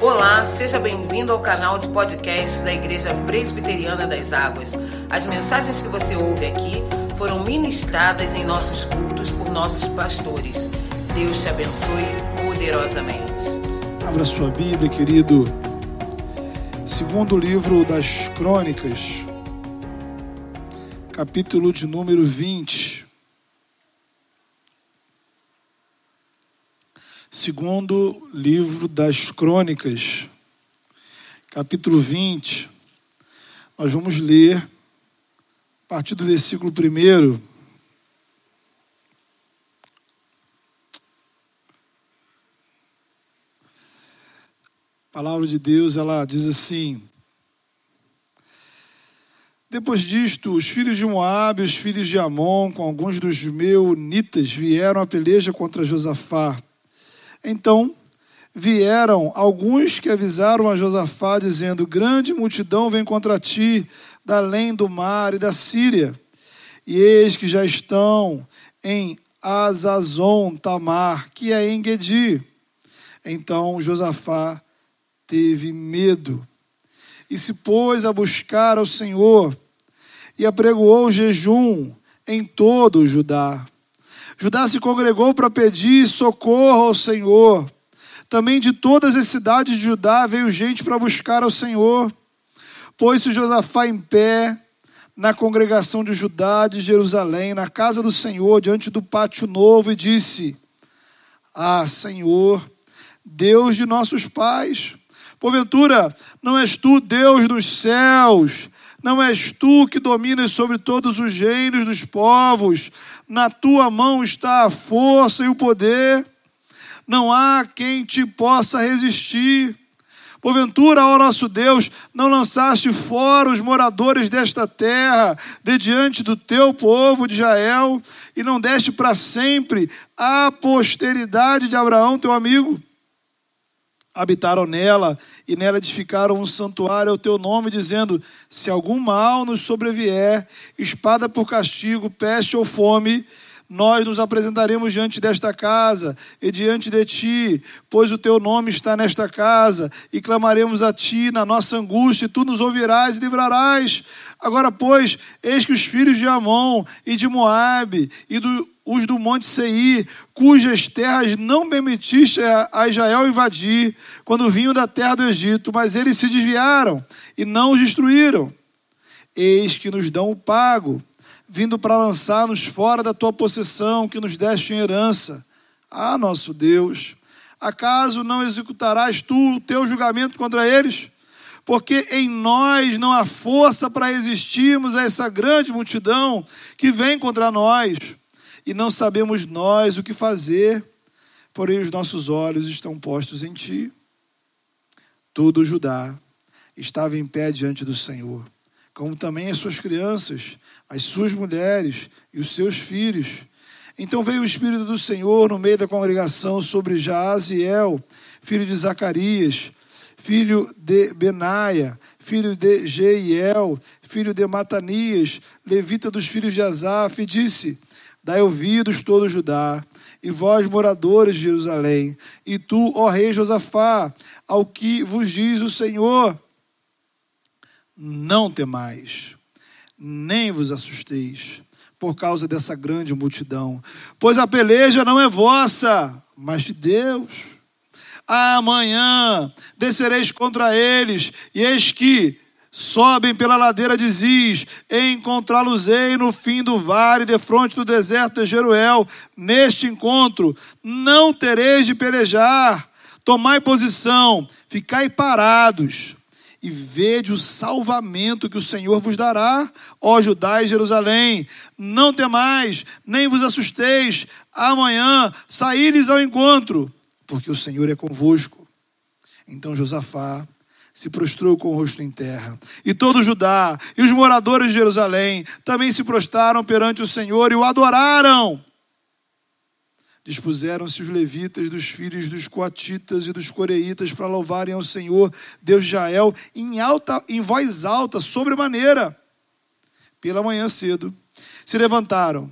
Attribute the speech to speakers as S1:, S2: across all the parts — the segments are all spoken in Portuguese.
S1: Olá, seja bem-vindo ao canal de podcast da Igreja Presbiteriana das Águas. As mensagens que você ouve aqui foram ministradas em nossos cultos por nossos pastores. Deus te abençoe poderosamente.
S2: Abra sua Bíblia, querido. Segundo livro das Crônicas, capítulo de número 20. Segundo livro das Crônicas, capítulo 20, nós vamos ler a partir do versículo 1. A palavra de Deus, ela diz assim: Depois disto, os filhos de Moabe, os filhos de Amon, com alguns dos meunitas, vieram à peleja contra Josafá. Então vieram alguns que avisaram a Josafá, dizendo: Grande multidão vem contra ti, da além do mar e da Síria. E eis que já estão em Azazon Tamar, que é em Gedi. Então Josafá teve medo e se pôs a buscar ao Senhor e apregoou jejum em todo o Judá. Judá se congregou para pedir socorro ao Senhor. Também de todas as cidades de Judá veio gente para buscar ao Senhor. Pôs-se Josafá em pé na congregação de Judá de Jerusalém, na casa do Senhor, diante do pátio novo, e disse: Ah, Senhor, Deus de nossos pais, porventura não és tu Deus dos céus, não és tu que dominas sobre todos os reinos dos povos, na tua mão está a força e o poder, não há quem te possa resistir. Porventura, ó nosso Deus, não lançaste fora os moradores desta terra, de diante do teu povo de Israel, e não deste para sempre a posteridade de Abraão, teu amigo? Habitaram nela e nela edificaram um santuário ao teu nome, dizendo: Se algum mal nos sobrevier, espada por castigo, peste ou fome, nós nos apresentaremos diante desta casa e diante de ti, pois o teu nome está nesta casa, e clamaremos a ti na nossa angústia, e tu nos ouvirás e livrarás. Agora, pois, eis que os filhos de Amon e de Moabe e do, os do monte Seir, cujas terras não permitiste a Israel invadir quando vinham da terra do Egito, mas eles se desviaram e não os destruíram. Eis que nos dão o pago, vindo para lançar-nos fora da tua possessão que nos deste em herança. Ah, nosso Deus, acaso não executarás tu o teu julgamento contra eles? porque em nós não há força para resistirmos a essa grande multidão que vem contra nós, e não sabemos nós o que fazer, porém os nossos olhos estão postos em ti. Todo Judá estava em pé diante do Senhor, como também as suas crianças, as suas mulheres e os seus filhos. Então veio o Espírito do Senhor no meio da congregação sobre Jaaziel, filho de Zacarias, filho de Benaia, filho de Jeiel, filho de Matanias, levita dos filhos de Asaf, e disse: Dai ouvidos todo Judá, e vós, moradores de Jerusalém, e tu, ó rei Josafá, ao que vos diz o Senhor, não temais, nem vos assusteis, por causa dessa grande multidão, pois a peleja não é vossa, mas de Deus. Amanhã descereis contra eles, e eis que sobem pela ladeira de Ziz, encontrá-los-ei no fim do vale, de frente do deserto de Jeruel. Neste encontro não tereis de pelejar, tomai posição, ficai parados, e vede o salvamento que o Senhor vos dará, ó Judá e Jerusalém. Não temais, nem vos assusteis, amanhã saíres ao encontro porque o Senhor é convosco. Então Josafá se prostrou com o rosto em terra. E todo Judá e os moradores de Jerusalém também se prostraram perante o Senhor e o adoraram. Dispuseram-se os levitas dos filhos dos coatitas e dos coreitas para louvarem ao Senhor, Deus de Israel, em, alta, em voz alta, sobremaneira. Pela manhã cedo, se levantaram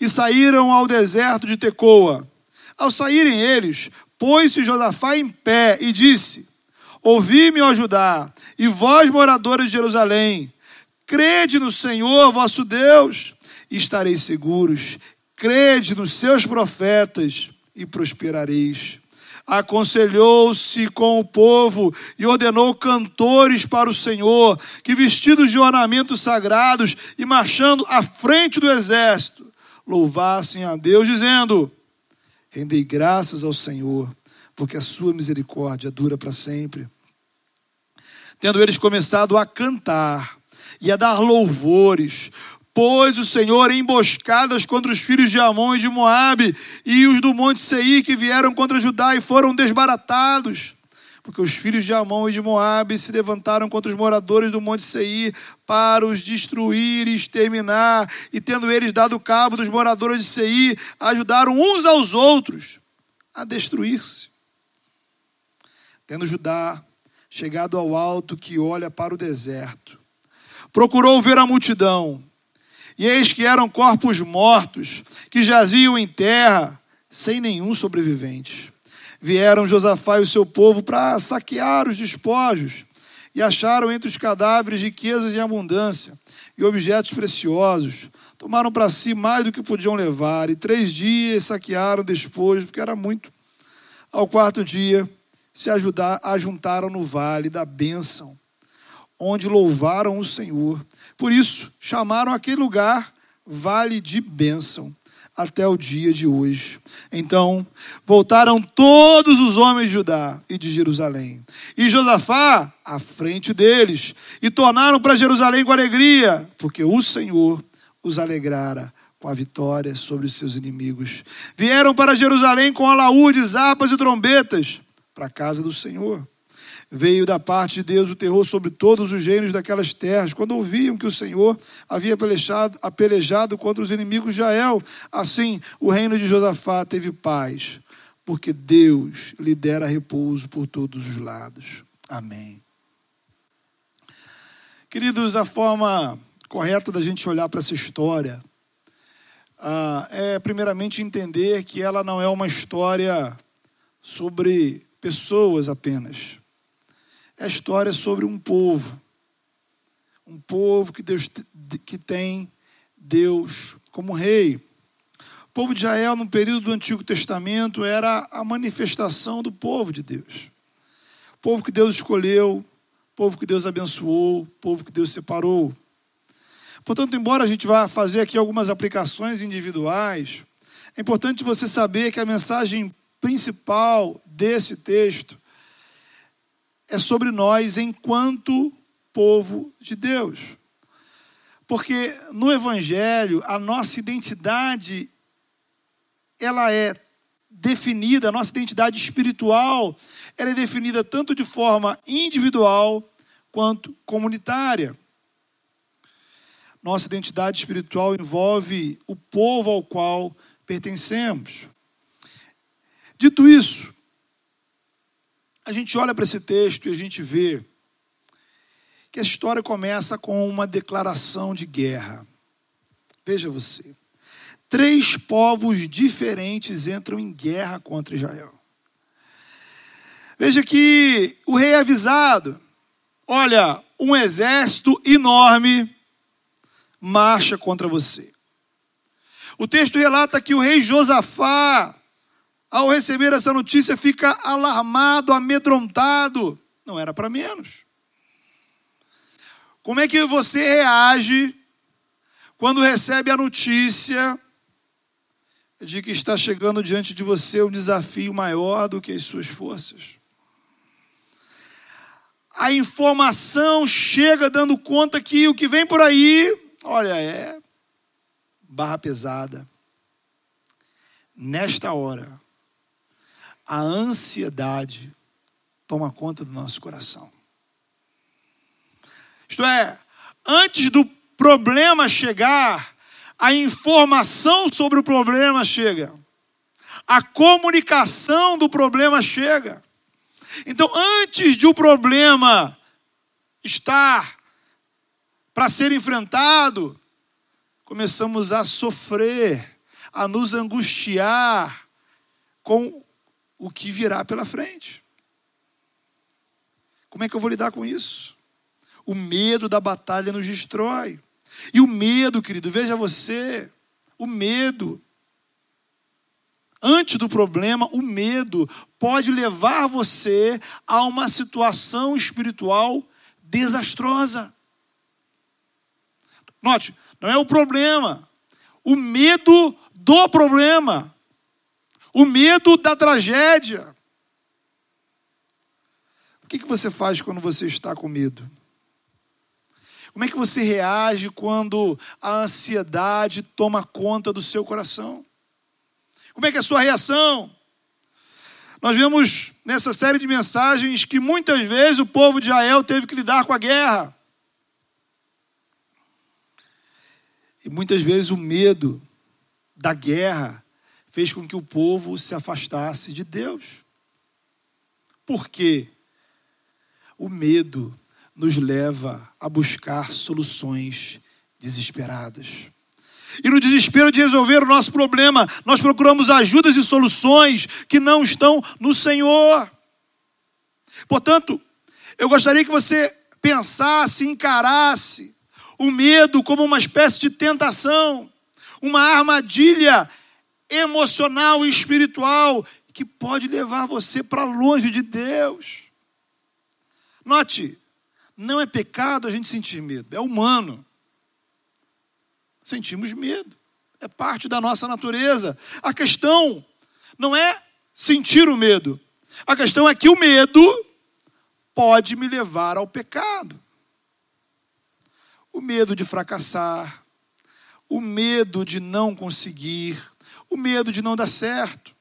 S2: e saíram ao deserto de Tecoa. Ao saírem eles, Pôs-se Josafá em pé e disse: Ouvi-me, ó Judá, e vós, moradores de Jerusalém, crede no Senhor vosso Deus, e estareis seguros. Crede nos seus profetas e prosperareis. Aconselhou-se com o povo e ordenou cantores para o Senhor, que vestidos de ornamentos sagrados e marchando à frente do exército, louvassem a Deus, dizendo: Rendei graças ao Senhor, porque a sua misericórdia dura para sempre. Tendo eles começado a cantar e a dar louvores, pôs o Senhor emboscadas contra os filhos de Amon e de Moabe e os do monte Seir que vieram contra Judá e foram desbaratados. Porque os filhos de Amon e de Moabe se levantaram contra os moradores do monte Seir para os destruir e exterminar, e tendo eles dado cabo dos moradores de Seir, ajudaram uns aos outros a destruir-se. Tendo Judá chegado ao alto que olha para o deserto, procurou ver a multidão, e eis que eram corpos mortos, que jaziam em terra, sem nenhum sobrevivente. Vieram Josafá e o seu povo para saquear os despojos, e acharam entre os cadáveres riquezas em abundância, e objetos preciosos. Tomaram para si mais do que podiam levar, e três dias saquearam o despojo, porque era muito. Ao quarto dia, se ajudar, ajuntaram no vale da bênção, onde louvaram o Senhor. Por isso, chamaram aquele lugar Vale de Bênção, até o dia de hoje. Então, voltaram todos os homens de Judá e de Jerusalém, e Josafá à frente deles, e tornaram para Jerusalém com alegria, porque o Senhor os alegrara com a vitória sobre os seus inimigos. Vieram para Jerusalém com alaúdes, harpas e trombetas para a casa do Senhor. Veio da parte de Deus o terror sobre todos os reinos daquelas terras, quando ouviam que o Senhor havia pelejado, apelejado contra os inimigos de Jael. Assim, o reino de Josafá teve paz, porque Deus lhe dera repouso por todos os lados. Amém. Queridos, a forma correta da gente olhar para essa história ah, é, primeiramente, entender que ela não é uma história sobre pessoas apenas. É a história sobre um povo. Um povo que, Deus, que tem Deus como rei. O povo de Israel, no período do Antigo Testamento, era a manifestação do povo de Deus. O povo que Deus escolheu, povo que Deus abençoou, povo que Deus separou. Portanto, embora a gente vá fazer aqui algumas aplicações individuais, é importante você saber que a mensagem principal desse texto é sobre nós enquanto povo de Deus. Porque no evangelho a nossa identidade ela é definida, a nossa identidade espiritual, ela é definida tanto de forma individual quanto comunitária. Nossa identidade espiritual envolve o povo ao qual pertencemos. Dito isso, a gente olha para esse texto e a gente vê que a história começa com uma declaração de guerra. Veja você. Três povos diferentes entram em guerra contra Israel. Veja que o rei é avisado: olha, um exército enorme marcha contra você. O texto relata que o rei Josafá ao receber essa notícia, fica alarmado, amedrontado. Não era para menos. Como é que você reage quando recebe a notícia de que está chegando diante de você um desafio maior do que as suas forças? A informação chega dando conta que o que vem por aí, olha, é barra pesada. Nesta hora, a ansiedade toma conta do nosso coração. Isto é, antes do problema chegar, a informação sobre o problema chega. A comunicação do problema chega. Então, antes de o problema estar para ser enfrentado, começamos a sofrer, a nos angustiar com o que virá pela frente. Como é que eu vou lidar com isso? O medo da batalha nos destrói. E o medo, querido, veja você, o medo. Antes do problema, o medo pode levar você a uma situação espiritual desastrosa. Note, não é o problema, o medo do problema, o medo da tragédia. O que, que você faz quando você está com medo? Como é que você reage quando a ansiedade toma conta do seu coração? Como é que é a sua reação? Nós vemos nessa série de mensagens que muitas vezes o povo de Israel teve que lidar com a guerra. E muitas vezes o medo da guerra fez com que o povo se afastasse de Deus. Por quê? O medo nos leva a buscar soluções desesperadas. E no desespero de resolver o nosso problema, nós procuramos ajudas e soluções que não estão no Senhor. Portanto, eu gostaria que você pensasse, encarasse o medo como uma espécie de tentação, uma armadilha emocional e espiritual que pode levar você para longe de Deus. Note, não é pecado a gente sentir medo, é humano. Sentimos medo, é parte da nossa natureza. A questão não é sentir o medo, a questão é que o medo pode me levar ao pecado o medo de fracassar, o medo de não conseguir, o medo de não dar certo,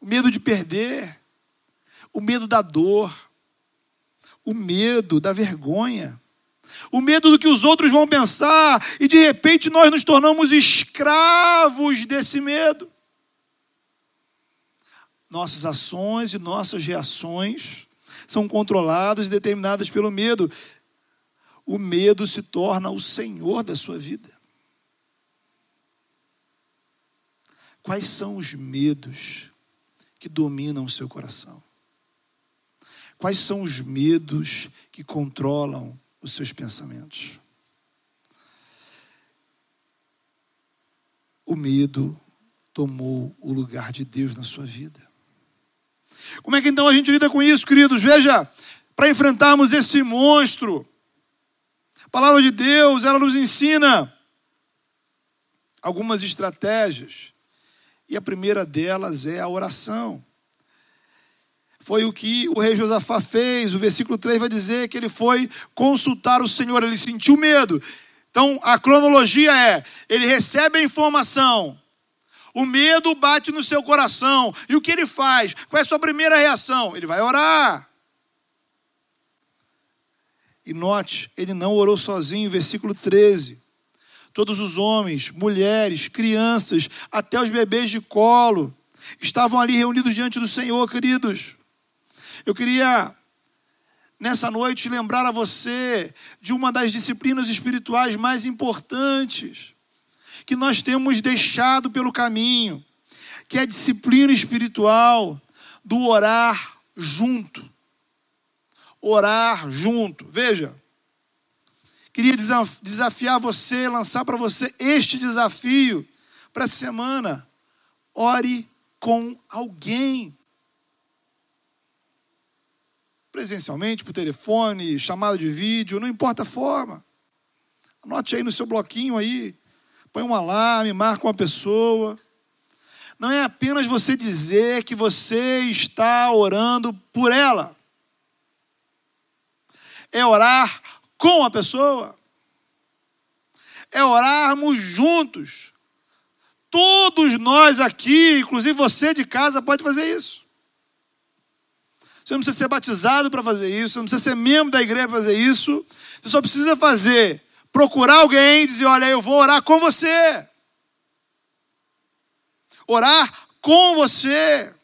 S2: o medo de perder, o medo da dor, o medo da vergonha, o medo do que os outros vão pensar, e de repente nós nos tornamos escravos desse medo. Nossas ações e nossas reações são controladas e determinadas pelo medo. O medo se torna o senhor da sua vida. Quais são os medos que dominam o seu coração? Quais são os medos que controlam os seus pensamentos? O medo tomou o lugar de Deus na sua vida. Como é que então a gente lida com isso, queridos? Veja, para enfrentarmos esse monstro, palavra de Deus, ela nos ensina algumas estratégias. E a primeira delas é a oração. Foi o que o rei Josafá fez. O versículo 3 vai dizer que ele foi consultar o Senhor, ele sentiu medo. Então, a cronologia é: ele recebe a informação, o medo bate no seu coração. E o que ele faz? Qual é a sua primeira reação? Ele vai orar. E note, ele não orou sozinho, versículo 13. Todos os homens, mulheres, crianças, até os bebês de colo, estavam ali reunidos diante do Senhor, queridos. Eu queria, nessa noite, lembrar a você de uma das disciplinas espirituais mais importantes que nós temos deixado pelo caminho, que é a disciplina espiritual do orar junto orar junto. Veja, queria desafiar você, lançar para você este desafio para essa semana. Ore com alguém. Presencialmente, por telefone, chamada de vídeo, não importa a forma. Anote aí no seu bloquinho aí. Põe um alarme, marca uma pessoa. Não é apenas você dizer que você está orando por ela é orar com a pessoa, é orarmos juntos. Todos nós aqui, inclusive você de casa, pode fazer isso. Você não precisa ser batizado para fazer isso, você não precisa ser membro da igreja para fazer isso. Você só precisa fazer, procurar alguém e dizer: Olha, eu vou orar com você. Orar com você.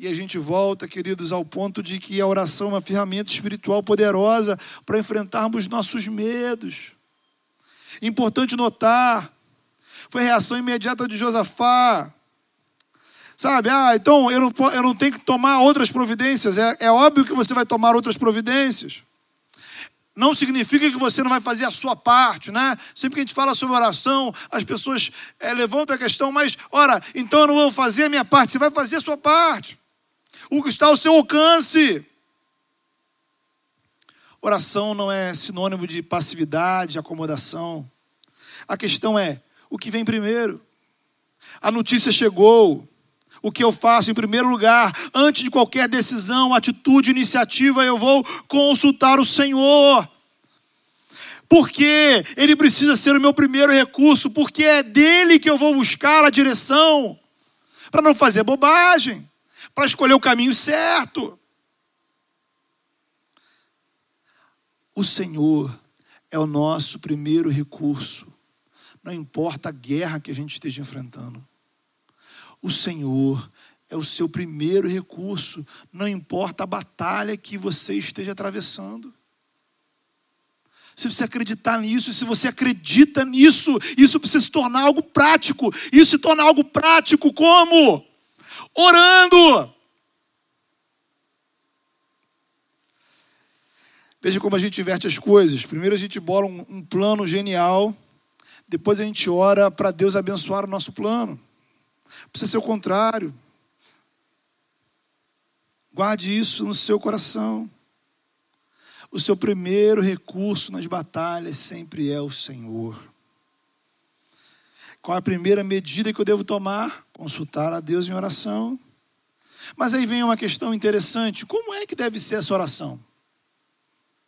S2: E a gente volta, queridos, ao ponto de que a oração é uma ferramenta espiritual poderosa para enfrentarmos nossos medos. Importante notar, foi a reação imediata de Josafá. Sabe? Ah, então eu não, eu não tenho que tomar outras providências. É, é óbvio que você vai tomar outras providências. Não significa que você não vai fazer a sua parte, né? Sempre que a gente fala sobre oração, as pessoas é, levantam a questão, mas, ora, então eu não vou fazer a minha parte. Você vai fazer a sua parte. O que está ao seu alcance. Oração não é sinônimo de passividade, acomodação. A questão é: o que vem primeiro? A notícia chegou, o que eu faço em primeiro lugar, antes de qualquer decisão, atitude, iniciativa, eu vou consultar o Senhor. Porque Ele precisa ser o meu primeiro recurso, porque é dele que eu vou buscar a direção, para não fazer bobagem, para escolher o caminho certo. O Senhor é o nosso primeiro recurso, não importa a guerra que a gente esteja enfrentando. O Senhor é o seu primeiro recurso, não importa a batalha que você esteja atravessando. Você precisa acreditar nisso, se você acredita nisso, isso precisa se tornar algo prático. Isso se torna algo prático como? Orando. Veja como a gente inverte as coisas. Primeiro a gente bola um, um plano genial, depois a gente ora para Deus abençoar o nosso plano. Precisa ser o contrário. Guarde isso no seu coração. O seu primeiro recurso nas batalhas sempre é o Senhor. Qual a primeira medida que eu devo tomar? Consultar a Deus em oração. Mas aí vem uma questão interessante: como é que deve ser essa oração?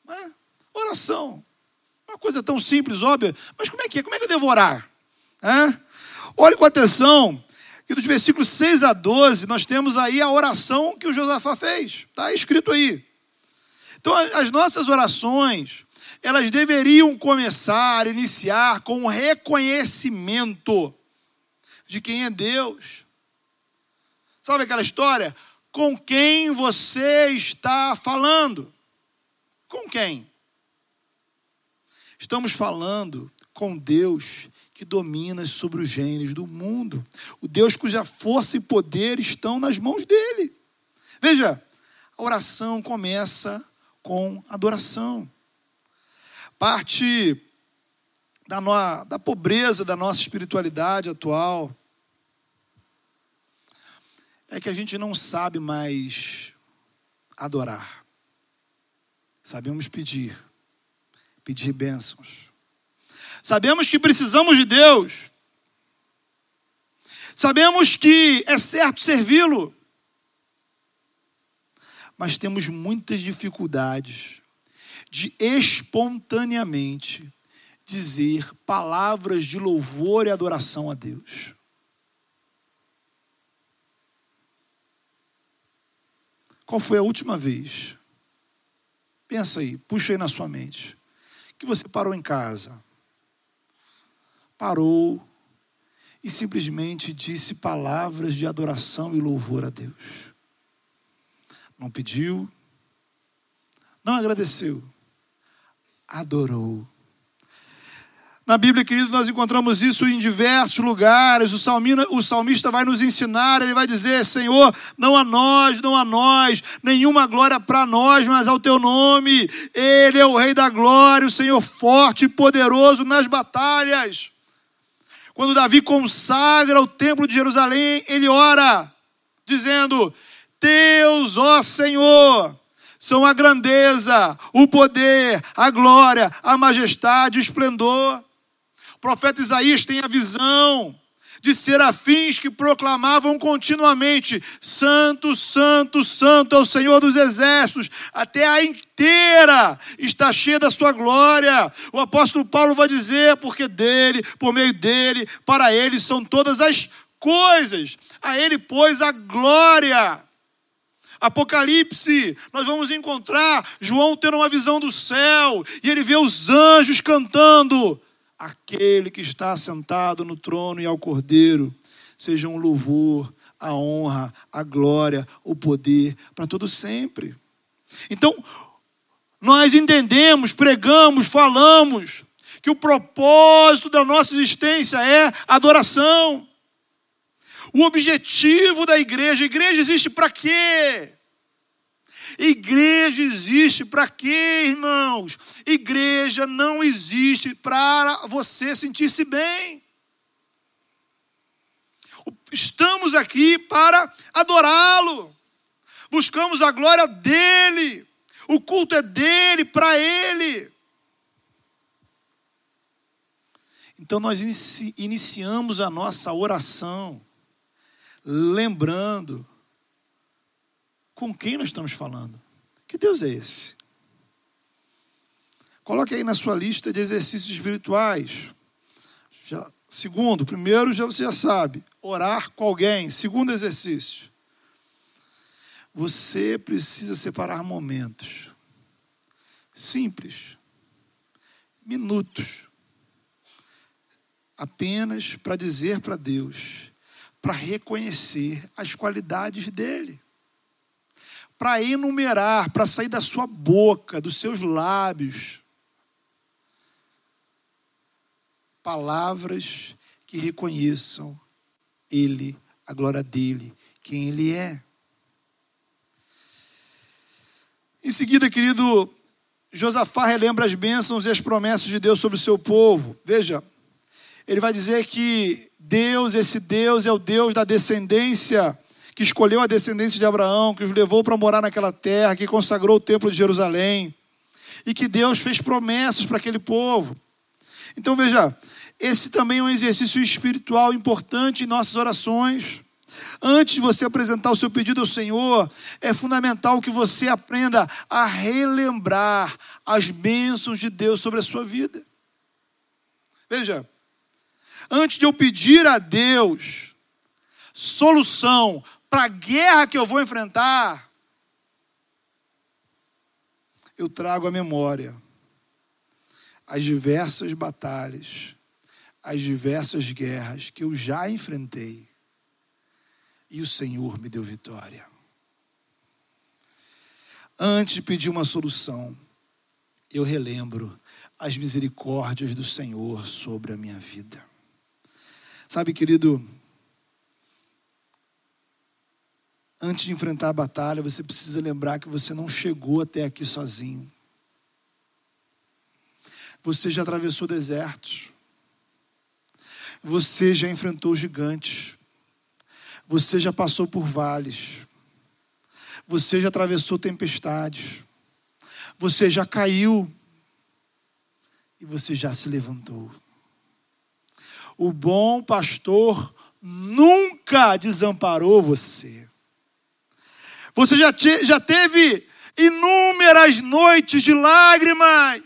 S2: É, oração. Uma coisa tão simples, óbvia, mas como é que é? Como é que eu devo orar? É? Olhe com atenção e dos versículos 6 a 12, nós temos aí a oração que o Josafá fez. Está escrito aí. Então, as nossas orações, elas deveriam começar, iniciar com o reconhecimento de quem é Deus. Sabe aquela história? Com quem você está falando? Com quem? Estamos falando com Deus que domina sobre os gêneros do mundo. O Deus cuja força e poder estão nas mãos dele. Veja, a oração começa com adoração. Parte da, no, da pobreza da nossa espiritualidade atual é que a gente não sabe mais adorar. Sabemos pedir, pedir bênçãos Sabemos que precisamos de Deus. Sabemos que é certo servi-lo. Mas temos muitas dificuldades de espontaneamente dizer palavras de louvor e adoração a Deus. Qual foi a última vez? Pensa aí, puxa aí na sua mente. Que você parou em casa parou e simplesmente disse palavras de adoração e louvor a Deus. Não pediu, não agradeceu, adorou. Na Bíblia, querido, nós encontramos isso em diversos lugares. O, salmina, o salmista vai nos ensinar, ele vai dizer: Senhor, não a nós, não a nós, nenhuma glória para nós, mas ao teu nome. Ele é o Rei da glória, o Senhor forte e poderoso nas batalhas. Quando Davi consagra o templo de Jerusalém, ele ora, dizendo: Deus, ó Senhor, são a grandeza, o poder, a glória, a majestade, o esplendor. O profeta Isaías tem a visão de serafins que proclamavam continuamente: Santo, Santo, Santo é o Senhor dos Exércitos, até a inteira está cheia da sua glória. O apóstolo Paulo vai dizer: porque dele, por meio dele, para ele são todas as coisas, a ele, pois, a glória. Apocalipse, nós vamos encontrar João tendo uma visão do céu e ele vê os anjos cantando aquele que está sentado no trono e ao cordeiro, seja um louvor, a honra, a glória, o poder para todo sempre. Então, nós entendemos, pregamos, falamos que o propósito da nossa existência é adoração. O objetivo da igreja, a igreja existe para quê? Igreja existe para quê, irmãos? Igreja não existe para você sentir-se bem. Estamos aqui para adorá-lo. Buscamos a glória dele. O culto é dele, para ele. Então nós inici iniciamos a nossa oração lembrando com quem nós estamos falando. Que Deus é esse? Coloque aí na sua lista de exercícios espirituais. Já, segundo, primeiro já você já sabe, orar com alguém. Segundo exercício, você precisa separar momentos simples, minutos, apenas para dizer para Deus, para reconhecer as qualidades dele, para enumerar, para sair da sua boca, dos seus lábios, palavras que reconheçam ele, a glória dele, quem ele é. Em seguida, querido, Josafá relembra as bênçãos e as promessas de Deus sobre o seu povo. Veja, ele vai dizer que Deus, esse Deus, é o Deus da descendência, que escolheu a descendência de Abraão, que os levou para morar naquela terra, que consagrou o templo de Jerusalém, e que Deus fez promessas para aquele povo. Então veja, esse também é um exercício espiritual importante em nossas orações. Antes de você apresentar o seu pedido ao Senhor, é fundamental que você aprenda a relembrar as bênçãos de Deus sobre a sua vida. Veja, antes de eu pedir a Deus solução para a guerra que eu vou enfrentar, eu trago à memória as diversas batalhas, as diversas guerras que eu já enfrentei e o Senhor me deu vitória. Antes de pedir uma solução, eu relembro as misericórdias do Senhor sobre a minha vida. Sabe, querido, antes de enfrentar a batalha, você precisa lembrar que você não chegou até aqui sozinho. Você já atravessou desertos. Você já enfrentou gigantes. Você já passou por vales. Você já atravessou tempestades. Você já caiu. E você já se levantou. O bom pastor nunca desamparou você. Você já, te, já teve inúmeras noites de lágrimas.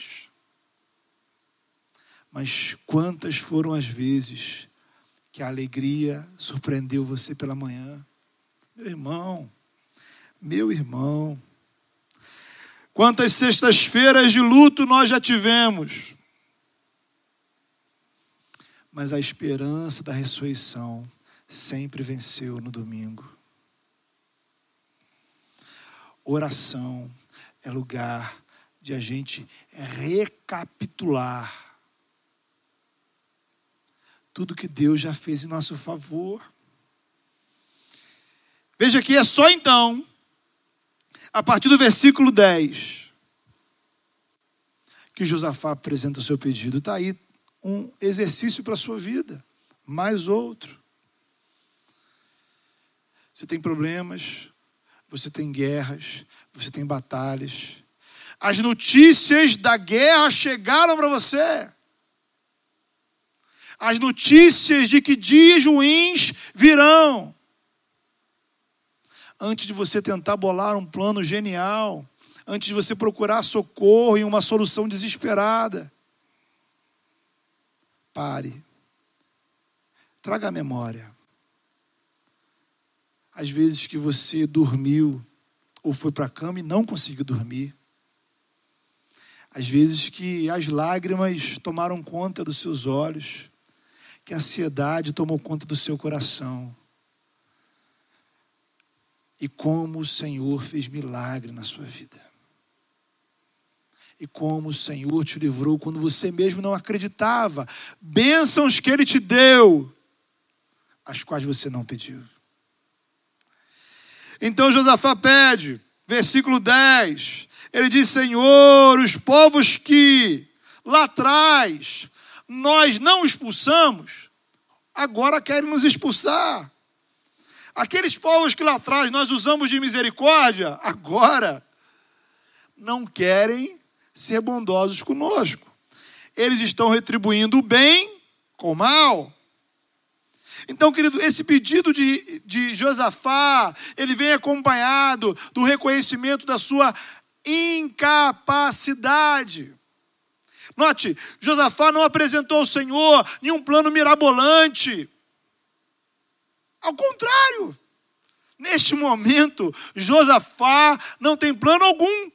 S2: Mas quantas foram as vezes que a alegria surpreendeu você pela manhã. Meu irmão, meu irmão, quantas sextas-feiras de luto nós já tivemos, mas a esperança da ressurreição sempre venceu no domingo. Oração é lugar de a gente recapitular tudo que Deus já fez em nosso favor. Veja que é só então, a partir do versículo 10, que Josafá apresenta o seu pedido. Está aí um exercício para a sua vida, mais outro. Você tem problemas, você tem guerras, você tem batalhas. As notícias da guerra chegaram para você as notícias de que dias ruins virão. Antes de você tentar bolar um plano genial, antes de você procurar socorro em uma solução desesperada, pare. Traga a memória. Às vezes que você dormiu ou foi para a cama e não conseguiu dormir. Às vezes que as lágrimas tomaram conta dos seus olhos que a ansiedade tomou conta do seu coração. E como o Senhor fez milagre na sua vida. E como o Senhor te livrou quando você mesmo não acreditava. Bênçãos que Ele te deu. as quais você não pediu. Então Josafá pede, versículo 10, ele diz: Senhor, os povos que lá atrás nós não expulsamos, agora querem nos expulsar. Aqueles povos que lá atrás nós usamos de misericórdia, agora não querem ser bondosos conosco. Eles estão retribuindo o bem com o mal. Então, querido, esse pedido de, de Josafá, ele vem acompanhado do reconhecimento da sua incapacidade. Note, Josafá não apresentou ao Senhor nenhum plano mirabolante. Ao contrário, neste momento, Josafá não tem plano algum.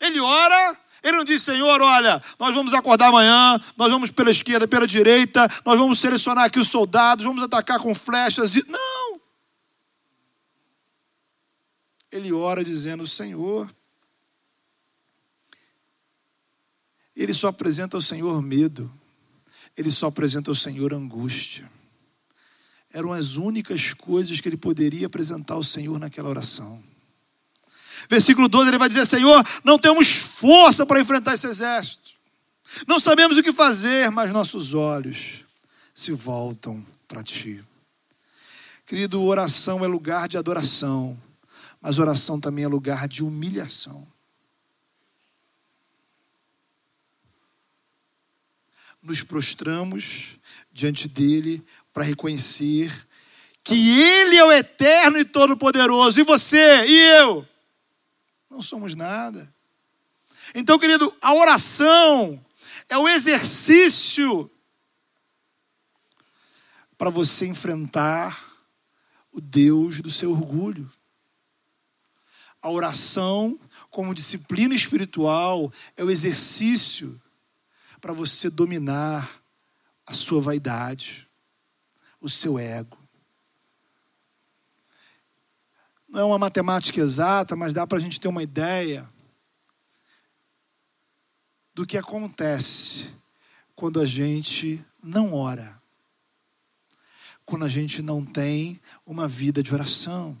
S2: Ele ora, ele não diz, Senhor, olha, nós vamos acordar amanhã, nós vamos pela esquerda, pela direita, nós vamos selecionar aqui os soldados, vamos atacar com flechas. E... Não! Ele ora dizendo, Senhor, ele só apresenta ao Senhor medo, ele só apresenta ao Senhor angústia. Eram as únicas coisas que ele poderia apresentar ao Senhor naquela oração. Versículo 12, ele vai dizer: Senhor, não temos força para enfrentar esse exército. Não sabemos o que fazer, mas nossos olhos se voltam para ti. Querido, oração é lugar de adoração, mas oração também é lugar de humilhação. Nos prostramos diante dele para reconhecer que ele é o eterno e todo-poderoso, e você e eu não somos nada. Então, querido, a oração é o exercício para você enfrentar o Deus do seu orgulho. A oração, como disciplina espiritual, é o exercício para você dominar a sua vaidade, o seu ego. Não é uma matemática exata, mas dá para a gente ter uma ideia do que acontece quando a gente não ora, quando a gente não tem uma vida de oração.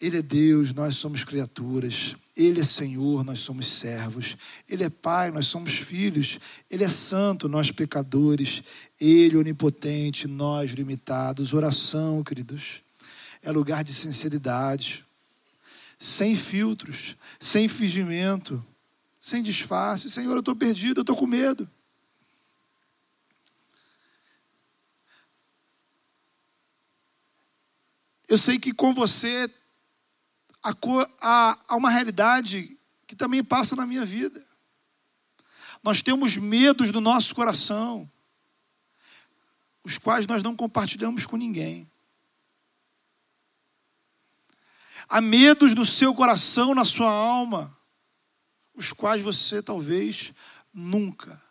S2: Ele é Deus, nós somos criaturas. Ele é Senhor, nós somos servos. Ele é Pai, nós somos filhos. Ele é santo, nós pecadores. Ele onipotente, nós limitados. Oração, queridos, é lugar de sinceridade, sem filtros, sem fingimento, sem disfarce. Senhor, eu estou perdido, eu estou com medo. Eu sei que com você a, a uma realidade que também passa na minha vida. Nós temos medos do nosso coração, os quais nós não compartilhamos com ninguém. Há medos no seu coração, na sua alma, os quais você talvez nunca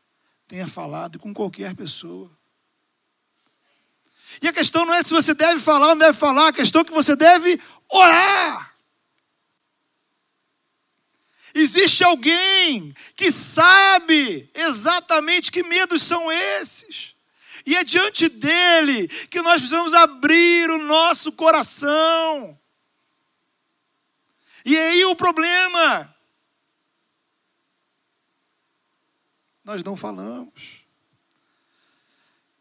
S2: tenha falado com qualquer pessoa. E a questão não é se você deve falar ou não deve falar, a questão é que você deve orar. Existe alguém que sabe exatamente que medos são esses. E é diante dele que nós precisamos abrir o nosso coração. E aí o problema. Nós não falamos.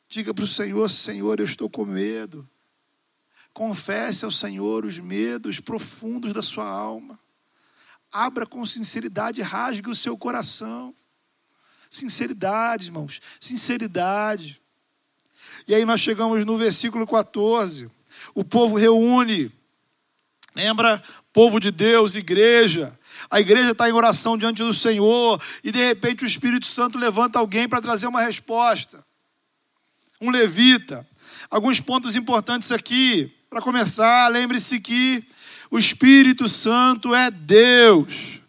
S2: Diga para o Senhor: Senhor, eu estou com medo. Confesse ao Senhor os medos profundos da sua alma. Abra com sinceridade, rasgue o seu coração. Sinceridade, irmãos, sinceridade. E aí nós chegamos no versículo 14. O povo reúne. Lembra? Povo de Deus, igreja. A igreja está em oração diante do Senhor. E de repente o Espírito Santo levanta alguém para trazer uma resposta. Um levita. Alguns pontos importantes aqui. Para começar, lembre-se que o Espírito Santo é Deus.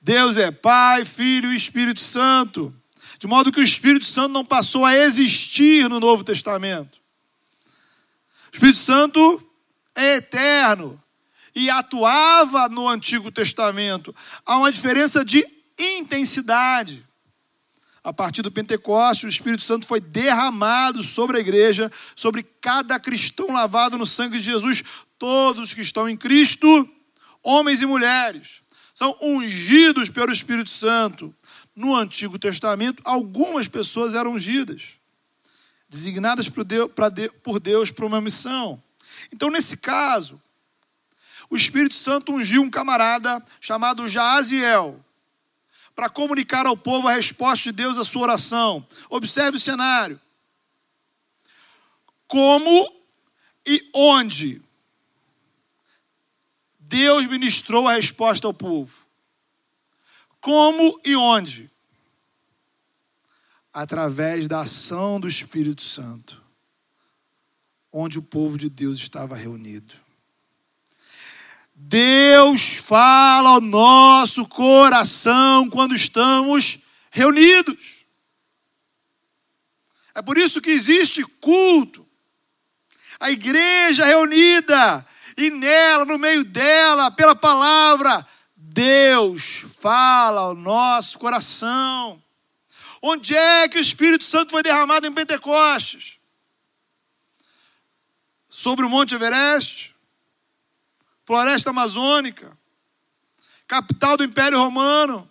S2: Deus é Pai, Filho e Espírito Santo. De modo que o Espírito Santo não passou a existir no Novo Testamento. O Espírito Santo é eterno e atuava no Antigo Testamento. Há uma diferença de intensidade. A partir do Pentecostes, o Espírito Santo foi derramado sobre a igreja, sobre cada cristão lavado no sangue de Jesus. Todos que estão em Cristo, homens e mulheres, são ungidos pelo Espírito Santo. No Antigo Testamento, algumas pessoas eram ungidas, designadas por Deus para uma missão. Então, nesse caso, o Espírito Santo ungiu um camarada chamado Jaziel para comunicar ao povo a resposta de Deus à sua oração. Observe o cenário. Como e onde Deus ministrou a resposta ao povo? Como e onde? Através da ação do Espírito Santo, onde o povo de Deus estava reunido. Deus fala ao nosso coração quando estamos reunidos. É por isso que existe culto. A igreja reunida e nela, no meio dela, pela palavra, Deus fala ao nosso coração. Onde é que o Espírito Santo foi derramado em Pentecostes? Sobre o Monte Everest? Floresta amazônica, capital do Império Romano.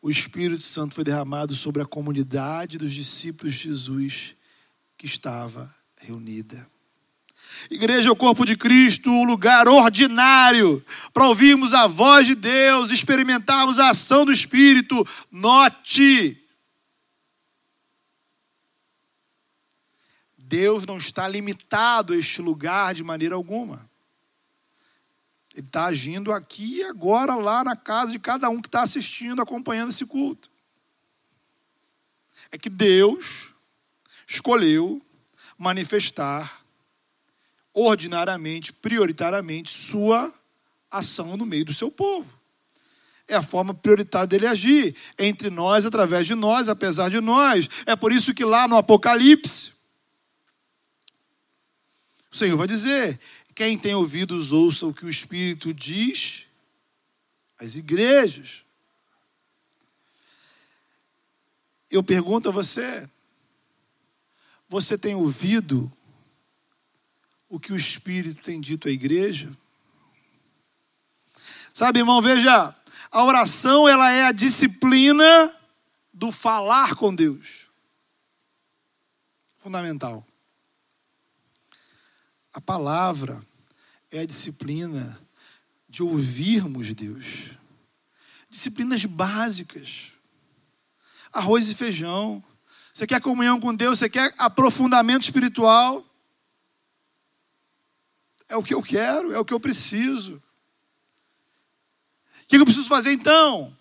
S2: O Espírito Santo foi derramado sobre a comunidade dos discípulos de Jesus que estava reunida. Igreja é o corpo de Cristo, o lugar ordinário para ouvirmos a voz de Deus, experimentarmos a ação do Espírito. Note, Deus não está limitado a este lugar de maneira alguma. Ele está agindo aqui e agora, lá na casa de cada um que está assistindo, acompanhando esse culto. É que Deus escolheu manifestar ordinariamente, prioritariamente, sua ação no meio do seu povo. É a forma prioritária dele agir, entre nós, através de nós, apesar de nós. É por isso que lá no Apocalipse, o Senhor vai dizer: quem tem ouvidos, ouça o que o Espírito diz às igrejas. Eu pergunto a você: você tem ouvido o que o Espírito tem dito à igreja? Sabe, irmão, veja, a oração ela é a disciplina do falar com Deus. Fundamental. A palavra é a disciplina de ouvirmos Deus. Disciplinas básicas. Arroz e feijão. Você quer comunhão com Deus? Você quer aprofundamento espiritual? É o que eu quero, é o que eu preciso. O que eu preciso fazer então?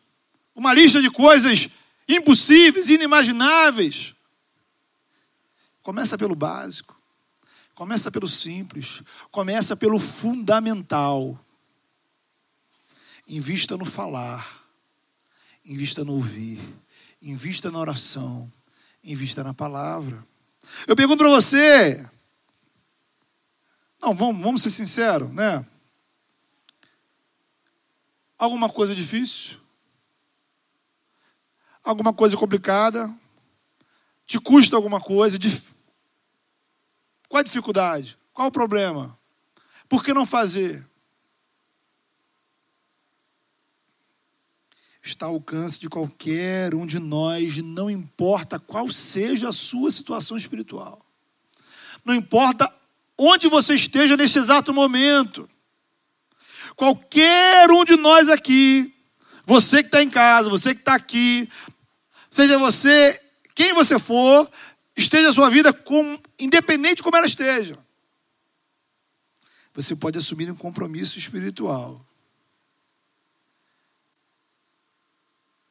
S2: Uma lista de coisas impossíveis, inimagináveis. Começa pelo básico. Começa pelo simples, começa pelo fundamental. Invista no falar, invista no ouvir, invista na oração, invista na palavra. Eu pergunto para você, não, vamos, vamos ser sinceros, né? Alguma coisa difícil? Alguma coisa complicada? Te custa alguma coisa? Qual a dificuldade? Qual o problema? Por que não fazer? Está ao alcance de qualquer um de nós, não importa qual seja a sua situação espiritual. Não importa onde você esteja nesse exato momento. Qualquer um de nós aqui, você que está em casa, você que está aqui, seja você, quem você for, esteja a sua vida com, independente de como ela esteja. Você pode assumir um compromisso espiritual.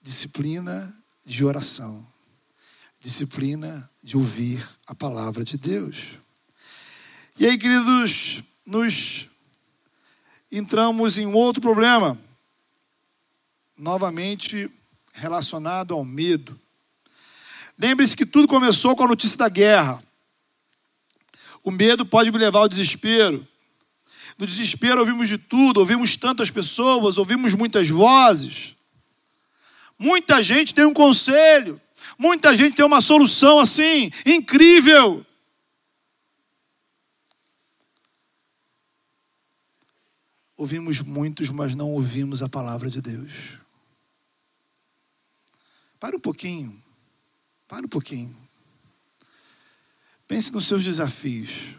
S2: Disciplina de oração. Disciplina de ouvir a palavra de Deus. E aí, queridos, nos entramos em outro problema, novamente relacionado ao medo. Lembre-se que tudo começou com a notícia da guerra. O medo pode me levar ao desespero. No desespero ouvimos de tudo, ouvimos tantas pessoas, ouvimos muitas vozes. Muita gente tem um conselho, muita gente tem uma solução assim, incrível. Ouvimos muitos, mas não ouvimos a palavra de Deus. Para um pouquinho, para um pouquinho. Pense nos seus desafios.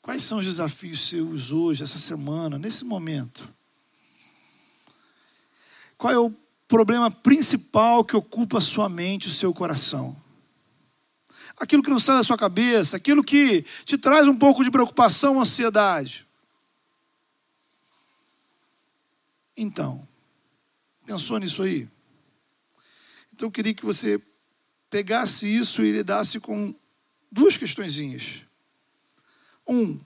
S2: Quais são os desafios seus hoje, essa semana, nesse momento? Qual é o problema principal que ocupa a sua mente, o seu coração? Aquilo que não sai da sua cabeça, aquilo que te traz um pouco de preocupação, ansiedade. Então, pensou nisso aí? Então eu queria que você pegasse isso e lidasse com duas questõezinhas. Um,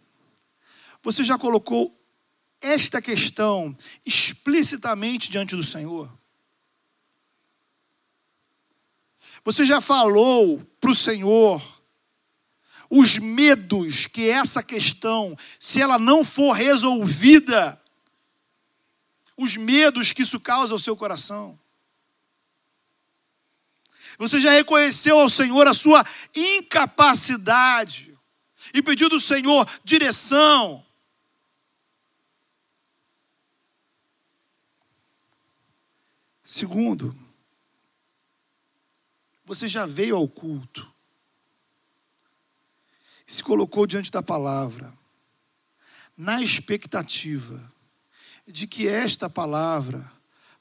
S2: você já colocou esta questão explicitamente diante do Senhor? Você já falou para o Senhor os medos que essa questão, se ela não for resolvida, os medos que isso causa ao seu coração? Você já reconheceu ao Senhor a sua incapacidade e pediu do Senhor direção. Segundo, você já veio ao culto, se colocou diante da palavra, na expectativa de que esta palavra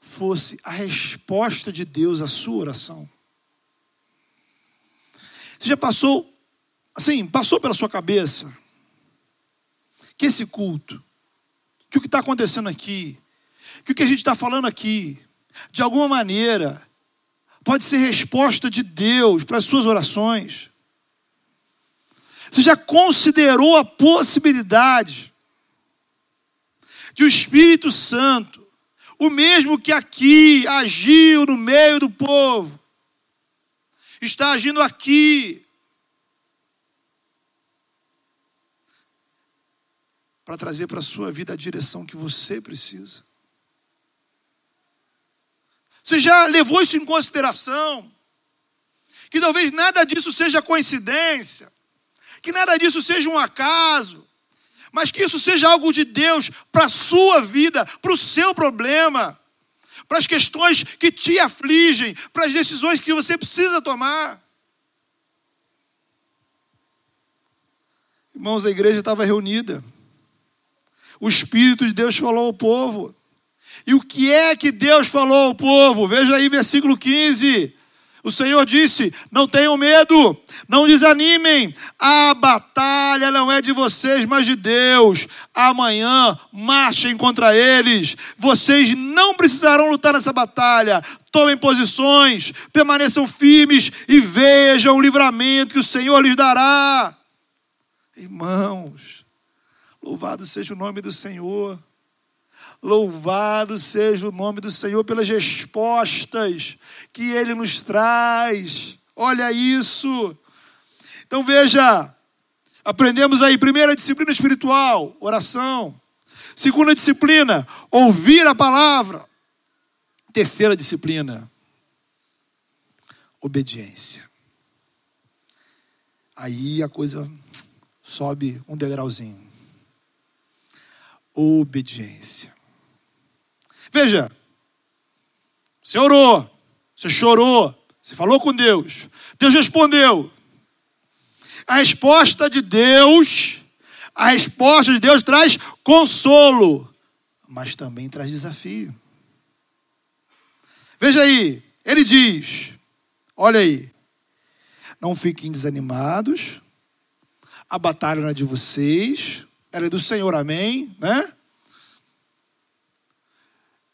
S2: fosse a resposta de Deus à sua oração. Você já passou assim, passou pela sua cabeça que esse culto, que o que está acontecendo aqui, que o que a gente está falando aqui, de alguma maneira, pode ser resposta de Deus para as suas orações. Você já considerou a possibilidade de o Espírito Santo, o mesmo que aqui agiu no meio do povo, está agindo aqui para trazer para a sua vida a direção que você precisa. Você já levou isso em consideração? Que talvez nada disso seja coincidência, que nada disso seja um acaso, mas que isso seja algo de Deus para a sua vida, para o seu problema, para as questões que te afligem, para as decisões que você precisa tomar. Irmãos, a igreja estava reunida o Espírito de Deus falou ao povo. E o que é que Deus falou ao povo? Veja aí, versículo 15. O Senhor disse: Não tenham medo, não desanimem, a batalha não é de vocês, mas de Deus. Amanhã marchem contra eles. Vocês não precisarão lutar nessa batalha. Tomem posições, permaneçam firmes e vejam o livramento que o Senhor lhes dará. Irmãos, Louvado seja o nome do Senhor. Louvado seja o nome do Senhor pelas respostas que Ele nos traz. Olha isso. Então veja, aprendemos aí, primeira disciplina espiritual, oração. Segunda disciplina, ouvir a palavra. Terceira disciplina, obediência. Aí a coisa sobe um degrauzinho obediência. Veja, você orou, você chorou, você falou com Deus, Deus respondeu. A resposta de Deus, a resposta de Deus traz consolo, mas também traz desafio. Veja aí, ele diz: olha aí, não fiquem desanimados, a batalha não é de vocês, ela é do Senhor, amém? Né?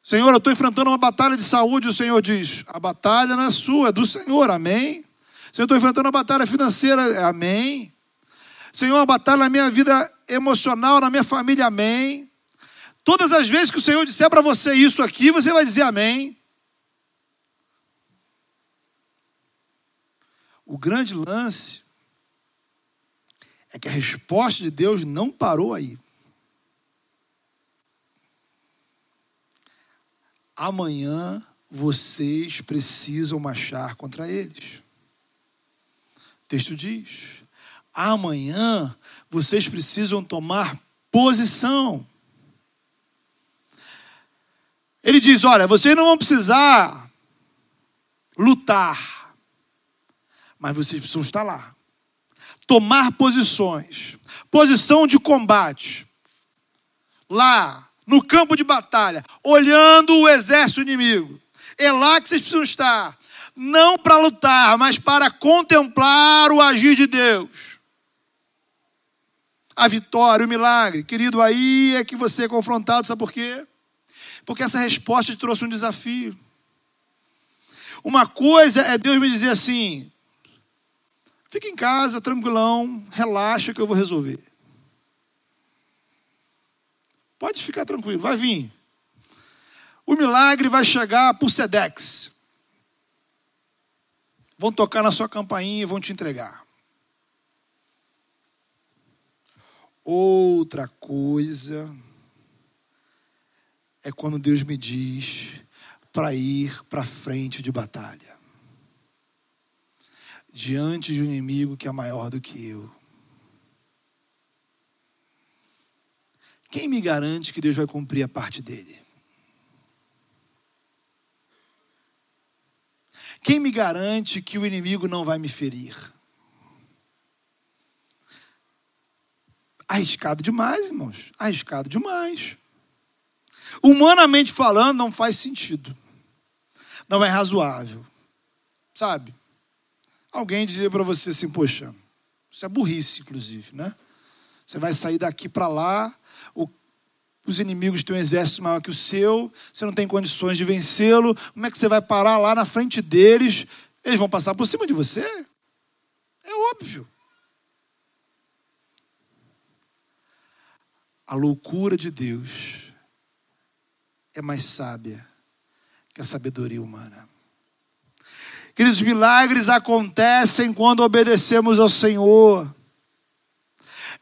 S2: Senhor, eu estou enfrentando uma batalha de saúde. O Senhor diz: a batalha não é sua, é do Senhor, amém? Senhor, estou enfrentando uma batalha financeira, amém? Senhor, uma batalha na minha vida emocional, na minha família, amém? Todas as vezes que o Senhor disser para você isso aqui, você vai dizer amém. O grande lance é que a resposta de Deus não parou aí. Amanhã vocês precisam marchar contra eles. O texto diz: amanhã vocês precisam tomar posição. Ele diz: olha, vocês não vão precisar lutar, mas vocês precisam estar lá. Tomar posições, posição de combate. Lá, no campo de batalha, olhando o exército inimigo. É lá que vocês precisam estar. Não para lutar, mas para contemplar o agir de Deus. A vitória, o milagre. Querido, aí é que você é confrontado, sabe por quê? Porque essa resposta te trouxe um desafio. Uma coisa é Deus me dizer assim: fica em casa, tranquilão, relaxa que eu vou resolver. Pode ficar tranquilo, vai vir. O milagre vai chegar por Sedex. Vão tocar na sua campainha e vão te entregar. Outra coisa é quando Deus me diz para ir para frente de batalha. Diante de um inimigo que é maior do que eu. Quem me garante que Deus vai cumprir a parte dele? Quem me garante que o inimigo não vai me ferir? Arriscado demais, irmãos. Arriscado demais. Humanamente falando, não faz sentido. Não é razoável. Sabe? Alguém dizer para você assim, poxa, isso é burrice, inclusive, né? Você vai sair daqui para lá, o, os inimigos têm um exército maior que o seu, você não tem condições de vencê-lo, como é que você vai parar lá na frente deles? Eles vão passar por cima de você? É óbvio. A loucura de Deus é mais sábia que a sabedoria humana. Queridos, milagres acontecem quando obedecemos ao Senhor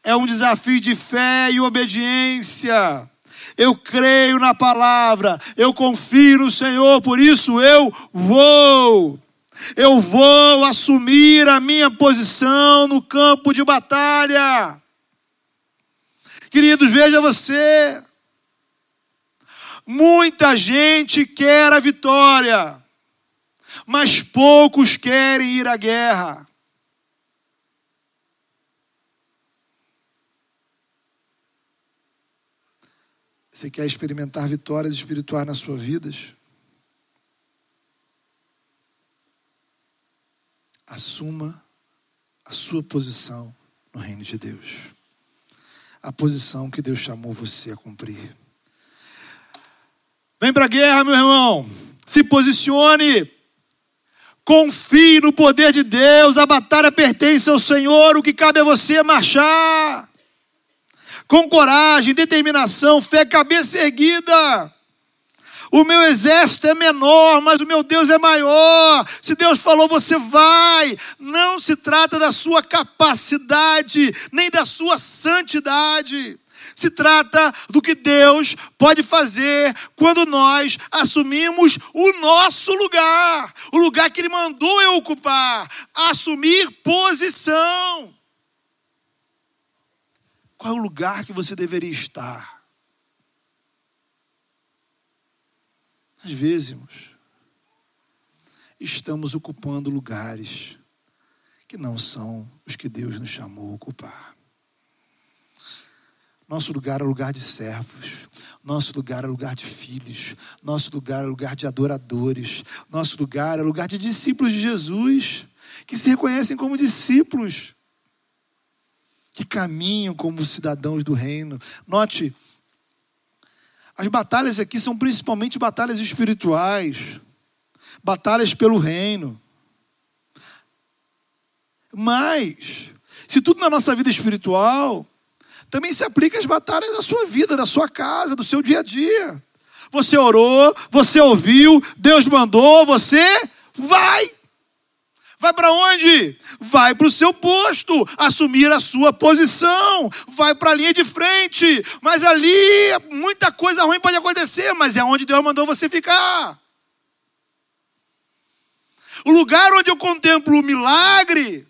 S2: é um desafio de fé e obediência. Eu creio na palavra, eu confio no Senhor, por isso eu vou. Eu vou assumir a minha posição no campo de batalha. Queridos, veja você. Muita gente quer a vitória, mas poucos querem ir à guerra. Você quer experimentar vitórias espirituais nas suas vidas? Assuma a sua posição no reino de Deus. A posição que Deus chamou você a cumprir. Vem para a guerra, meu irmão. Se posicione. Confie no poder de Deus. A batalha pertence ao Senhor. O que cabe a você é marchar com coragem, determinação, fé, cabeça erguida. O meu exército é menor, mas o meu Deus é maior. Se Deus falou, você vai. Não se trata da sua capacidade, nem da sua santidade. Se trata do que Deus pode fazer quando nós assumimos o nosso lugar, o lugar que Ele mandou eu ocupar, assumir posição. Qual é o lugar que você deveria estar? Às vezes, irmãos, estamos ocupando lugares que não são os que Deus nos chamou a ocupar. Nosso lugar é lugar de servos, nosso lugar é lugar de filhos, nosso lugar é lugar de adoradores, nosso lugar é lugar de discípulos de Jesus, que se reconhecem como discípulos que caminham como cidadãos do reino. Note, as batalhas aqui são principalmente batalhas espirituais, batalhas pelo reino. Mas, se tudo na nossa vida espiritual, também se aplica às batalhas da sua vida, da sua casa, do seu dia a dia. Você orou, você ouviu, Deus mandou, você vai. Vai para onde? Vai para o seu posto, assumir a sua posição, vai para a linha de frente. Mas ali muita coisa ruim pode acontecer, mas é onde Deus mandou você ficar. O lugar onde eu contemplo o milagre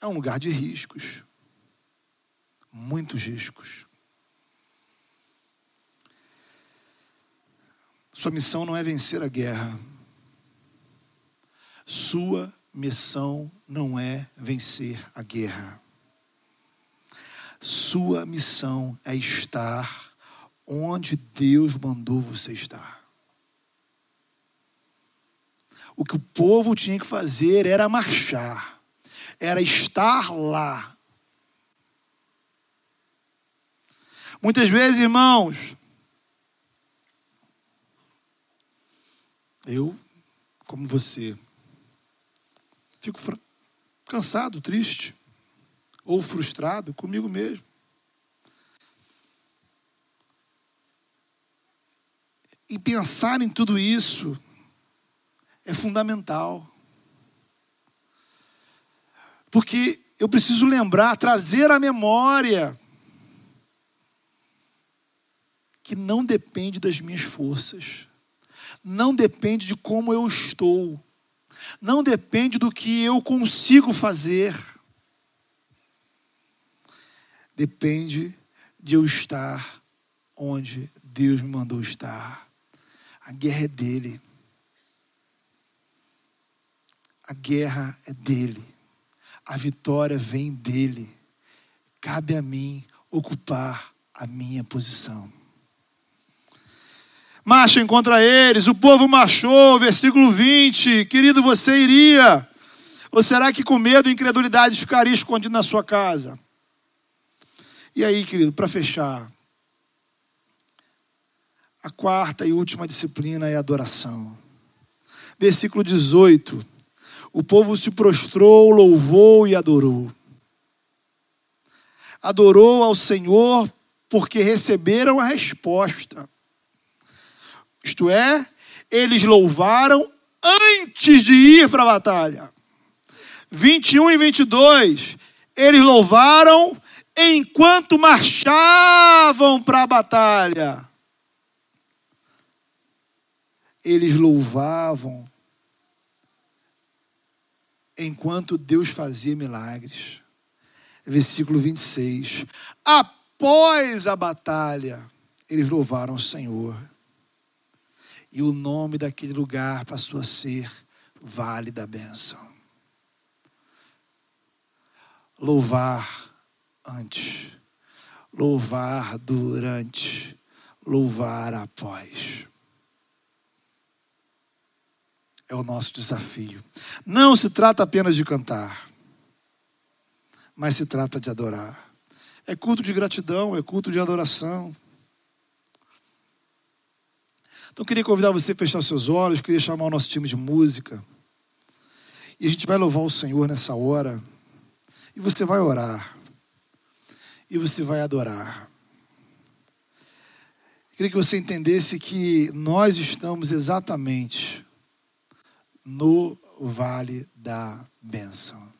S2: é um lugar de riscos. Muitos riscos. Sua missão não é vencer a guerra. Sua missão não é vencer a guerra. Sua missão é estar onde Deus mandou você estar. O que o povo tinha que fazer era marchar, era estar lá. Muitas vezes, irmãos, eu, como você, fico cansado, triste ou frustrado comigo mesmo. E pensar em tudo isso é fundamental. Porque eu preciso lembrar, trazer à memória que não depende das minhas forças, não depende de como eu estou, não depende do que eu consigo fazer, depende de eu estar onde Deus me mandou estar. A guerra é dele. A guerra é dele. A vitória vem dele. Cabe a mim ocupar a minha posição. Marchem contra eles, o povo marchou, versículo 20. Querido, você iria? Ou será que com medo e incredulidade ficaria escondido na sua casa? E aí, querido, para fechar, a quarta e última disciplina é adoração. Versículo 18 o povo se prostrou, louvou e adorou. Adorou ao Senhor porque receberam a resposta. Isto é, eles louvaram antes de ir para a batalha. 21 e 22, eles louvaram enquanto marchavam para a batalha. Eles louvavam enquanto Deus fazia milagres. Versículo 26. Após a batalha, eles louvaram o Senhor. E o nome daquele lugar passou a ser Vale da Bênção. Louvar antes, louvar durante, louvar após. é o nosso desafio. Não se trata apenas de cantar, mas se trata de adorar. É culto de gratidão, é culto de adoração. Então, queria convidar você a fechar seus olhos, queria chamar o nosso time de música. E a gente vai louvar o Senhor nessa hora. E você vai orar. E você vai adorar. queria que você entendesse que nós estamos exatamente no vale da bênção.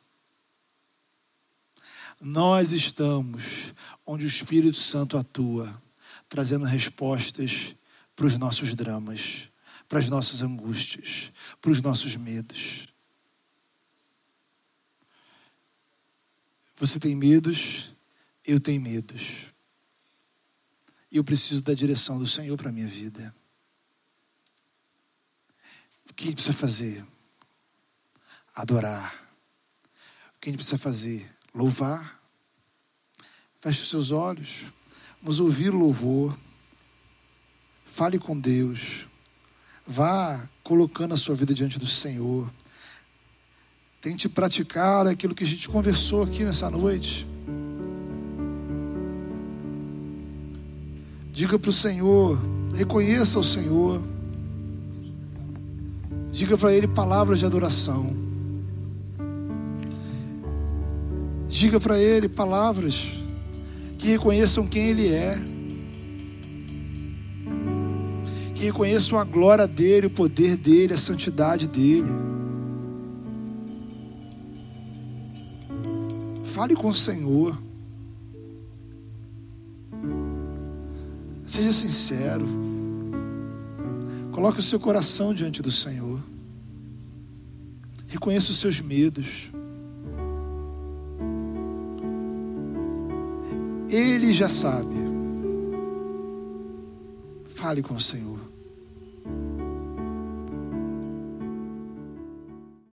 S2: Nós estamos onde o Espírito Santo atua, trazendo respostas para os nossos dramas, para as nossas angústias, para os nossos medos. Você tem medos, eu tenho medos. E eu preciso da direção do Senhor para a minha vida. O que a gente precisa fazer? Adorar. O que a gente precisa fazer? Louvar. Feche os seus olhos. Vamos ouvir o louvor. Fale com Deus. Vá colocando a sua vida diante do Senhor. Tente praticar aquilo que a gente conversou aqui nessa noite. Diga para o Senhor, reconheça o Senhor. Diga para Ele palavras de adoração. Diga para Ele palavras que reconheçam quem Ele é. Que reconheçam a glória dele, o poder dele, a santidade dele. Fale com o Senhor. Seja sincero. Coloque o seu coração diante do Senhor. Reconheça os seus medos. Ele já sabe. Fale com o Senhor.